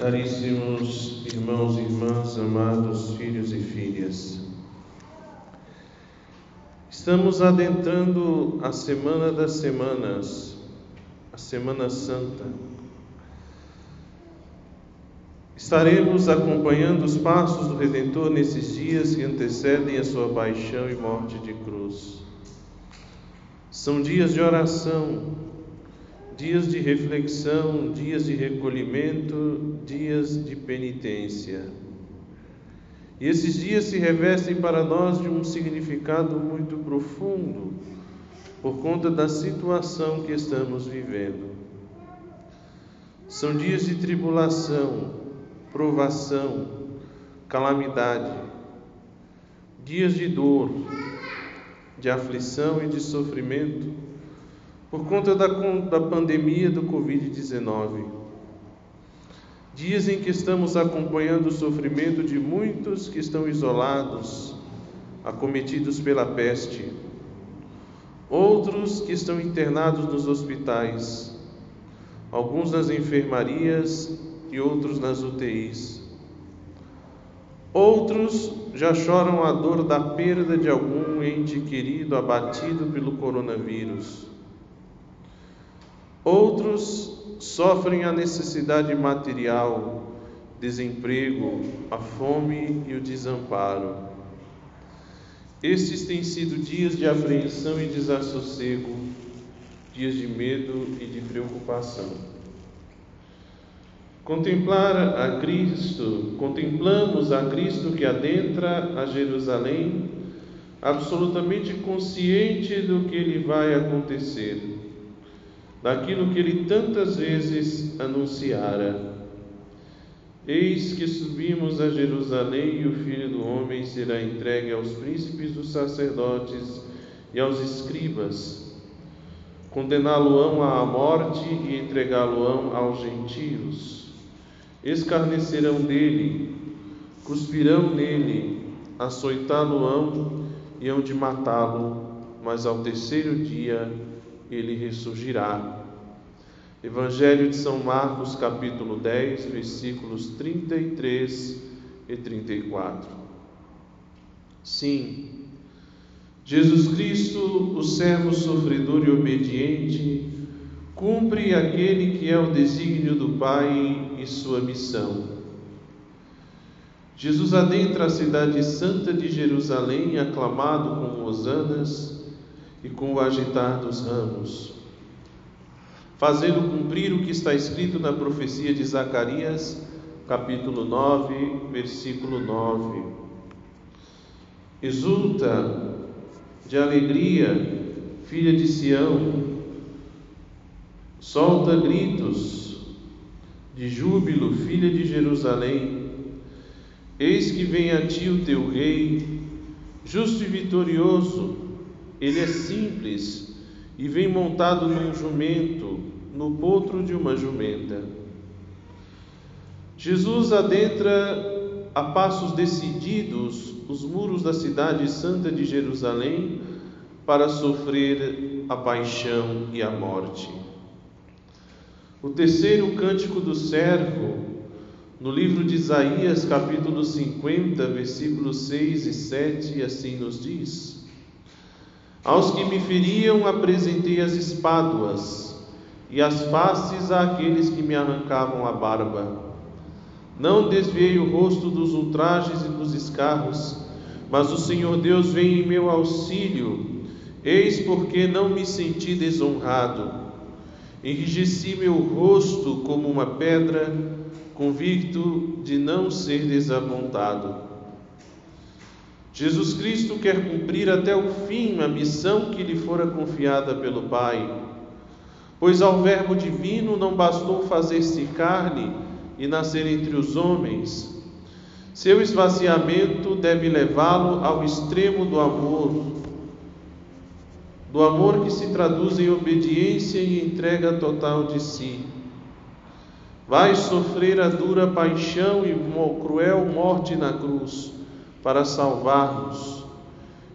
Caríssimos irmãos e irmãs, amados filhos e filhas, estamos adentrando a Semana das Semanas, a Semana Santa. Estaremos acompanhando os passos do Redentor nesses dias que antecedem a sua paixão e morte de cruz. São dias de oração, dias de reflexão, dias de recolhimento, dias de penitência. E esses dias se revestem para nós de um significado muito profundo, por conta da situação que estamos vivendo. São dias de tribulação, provação, calamidade, dias de dor, de aflição e de sofrimento por conta da, da pandemia do Covid-19. Dias em que estamos acompanhando o sofrimento de muitos que estão isolados, acometidos pela peste, outros que estão internados nos hospitais, alguns nas enfermarias e outros nas UTIs. Outros já choram a dor da perda de algum ente querido abatido pelo coronavírus. Outros sofrem a necessidade material, desemprego, a fome e o desamparo. Estes têm sido dias de apreensão e desassossego, dias de medo e de preocupação. Contemplar a Cristo, contemplamos a Cristo que adentra a Jerusalém, absolutamente consciente do que lhe vai acontecer daquilo que ele tantas vezes anunciara. Eis que subimos a Jerusalém e o Filho do Homem será entregue aos príncipes dos sacerdotes e aos escribas. Condená-lo-ão à morte e entregá-lo-ão aos gentios. Escarnecerão dele, cuspirão nele, açoitá-lo-ão e hão de matá-lo, mas ao terceiro dia ele ressurgirá. Evangelho de São Marcos, capítulo 10, versículos 33 e 34. Sim, Jesus Cristo, o servo sofredor e obediente, cumpre aquele que é o desígnio do Pai e sua missão. Jesus adentra a cidade santa de Jerusalém, aclamado com hosanas, e com o agitar dos ramos, fazendo cumprir o que está escrito na profecia de Zacarias, capítulo 9, versículo 9. Exulta de alegria, filha de Sião, solta gritos de júbilo, filha de Jerusalém. Eis que vem a ti o teu rei, justo e vitorioso, ele é simples e vem montado num jumento, no potro de uma jumenta. Jesus adentra a passos decididos os muros da cidade santa de Jerusalém para sofrer a paixão e a morte. O terceiro cântico do servo, no livro de Isaías, capítulo 50, versículos 6 e 7, assim nos diz: aos que me feriam apresentei as espáduas e as faces àqueles que me arrancavam a barba. Não desviei o rosto dos ultrajes e dos escarros, mas o Senhor Deus vem em meu auxílio. Eis porque não me senti desonrado. Enrijeci meu rosto como uma pedra, convicto de não ser desapontado. Jesus Cristo quer cumprir até o fim a missão que lhe fora confiada pelo Pai, pois ao Verbo divino não bastou fazer-se carne e nascer entre os homens. Seu esvaziamento deve levá-lo ao extremo do amor, do amor que se traduz em obediência e entrega total de si. Vai sofrer a dura paixão e cruel morte na cruz para salvar-nos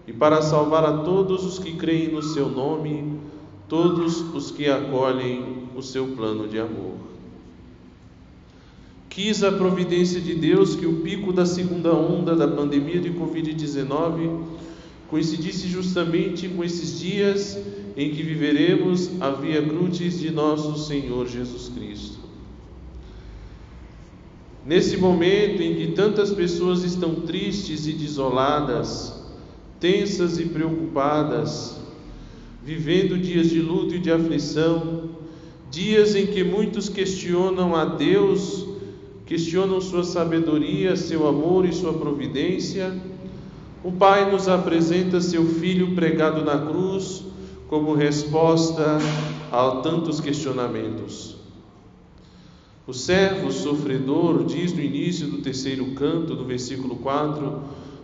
e para salvar a todos os que creem no seu nome, todos os que acolhem o seu plano de amor. Quis a providência de Deus que o pico da segunda onda da pandemia de Covid-19 coincidisse justamente com esses dias em que viveremos a via crucis de nosso Senhor Jesus Cristo. Nesse momento em que tantas pessoas estão tristes e desoladas, tensas e preocupadas, vivendo dias de luto e de aflição, dias em que muitos questionam a Deus, questionam sua sabedoria, seu amor e sua providência, o Pai nos apresenta seu filho pregado na cruz como resposta a tantos questionamentos. O servo sofredor diz no início do terceiro canto, do versículo 4,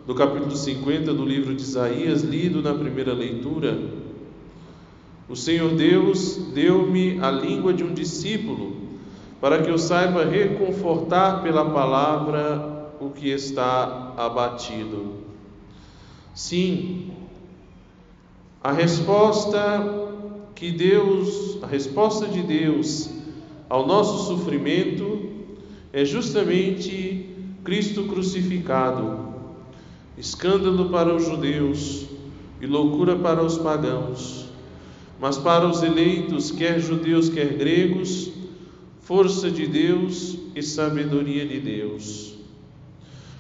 do capítulo 50 do livro de Isaías, lido na primeira leitura: O Senhor Deus deu-me a língua de um discípulo, para que eu saiba reconfortar pela palavra o que está abatido. Sim, a resposta que Deus, a resposta de Deus ao nosso sofrimento é justamente Cristo crucificado, escândalo para os judeus e loucura para os pagãos, mas para os eleitos, quer judeus, quer gregos, força de Deus e sabedoria de Deus.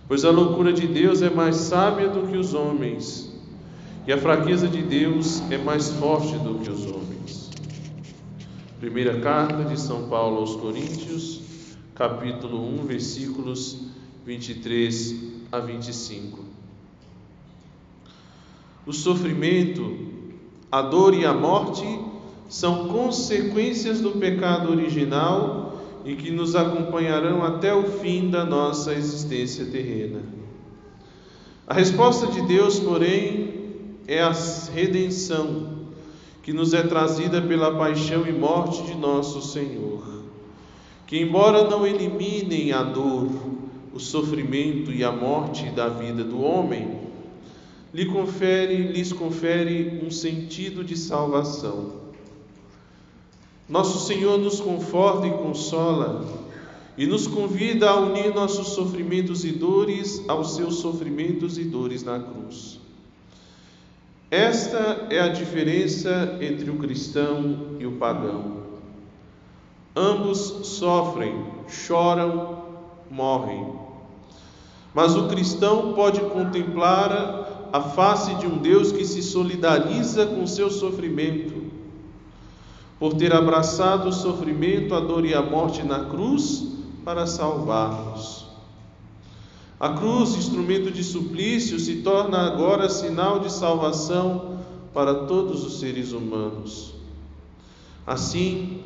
Pois a loucura de Deus é mais sábia do que os homens e a fraqueza de Deus é mais forte do que os homens. Primeira carta de São Paulo aos Coríntios, capítulo 1, versículos 23 a 25. O sofrimento, a dor e a morte são consequências do pecado original e que nos acompanharão até o fim da nossa existência terrena. A resposta de Deus, porém, é a redenção que nos é trazida pela paixão e morte de nosso Senhor, que, embora não eliminem a dor, o sofrimento e a morte da vida do homem, lhe confere, lhes confere um sentido de salvação. Nosso Senhor nos conforta e consola e nos convida a unir nossos sofrimentos e dores aos seus sofrimentos e dores na cruz. Esta é a diferença entre o cristão e o pagão. Ambos sofrem, choram, morrem. Mas o cristão pode contemplar a face de um Deus que se solidariza com seu sofrimento, por ter abraçado o sofrimento, a dor e a morte na cruz para salvar-nos. A cruz, instrumento de suplício, se torna agora sinal de salvação para todos os seres humanos. Assim,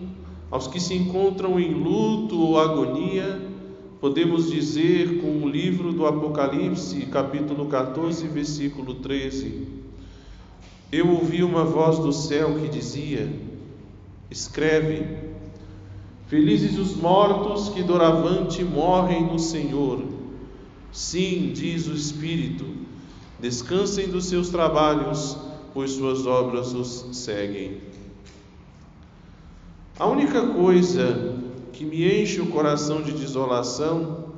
aos que se encontram em luto ou agonia, podemos dizer com o livro do Apocalipse, capítulo 14, versículo 13: Eu ouvi uma voz do céu que dizia: Escreve, felizes os mortos que doravante morrem no Senhor Sim, diz o Espírito, descansem dos seus trabalhos, pois suas obras os seguem. A única coisa que me enche o coração de desolação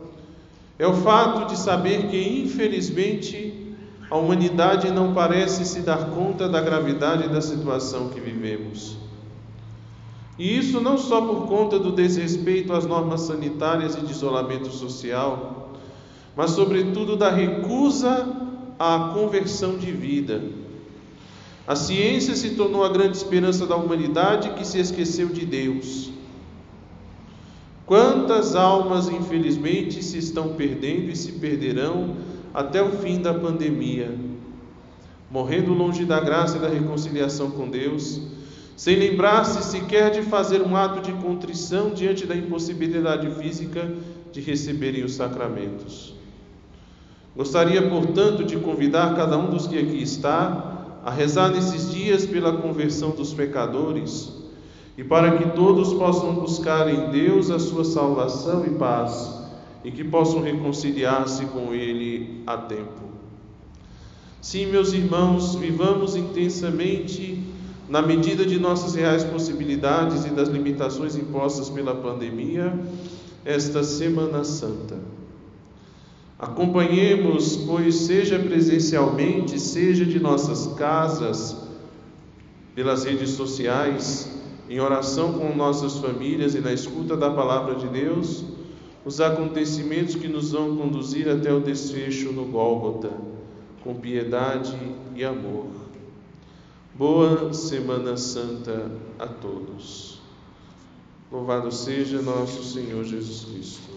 é o fato de saber que, infelizmente, a humanidade não parece se dar conta da gravidade da situação que vivemos. E isso não só por conta do desrespeito às normas sanitárias e de isolamento social, mas, sobretudo, da recusa à conversão de vida. A ciência se tornou a grande esperança da humanidade que se esqueceu de Deus. Quantas almas, infelizmente, se estão perdendo e se perderão até o fim da pandemia, morrendo longe da graça e da reconciliação com Deus, sem lembrar-se sequer de fazer um ato de contrição diante da impossibilidade física de receberem os sacramentos. Gostaria, portanto, de convidar cada um dos que aqui está a rezar nesses dias pela conversão dos pecadores e para que todos possam buscar em Deus a sua salvação e paz e que possam reconciliar-se com Ele a tempo. Sim, meus irmãos, vivamos intensamente na medida de nossas reais possibilidades e das limitações impostas pela pandemia esta Semana Santa. Acompanhemos, pois, seja presencialmente, seja de nossas casas, pelas redes sociais, em oração com nossas famílias e na escuta da palavra de Deus, os acontecimentos que nos vão conduzir até o desfecho no Gólgota, com piedade e amor. Boa Semana Santa a todos. Louvado seja nosso Senhor Jesus Cristo.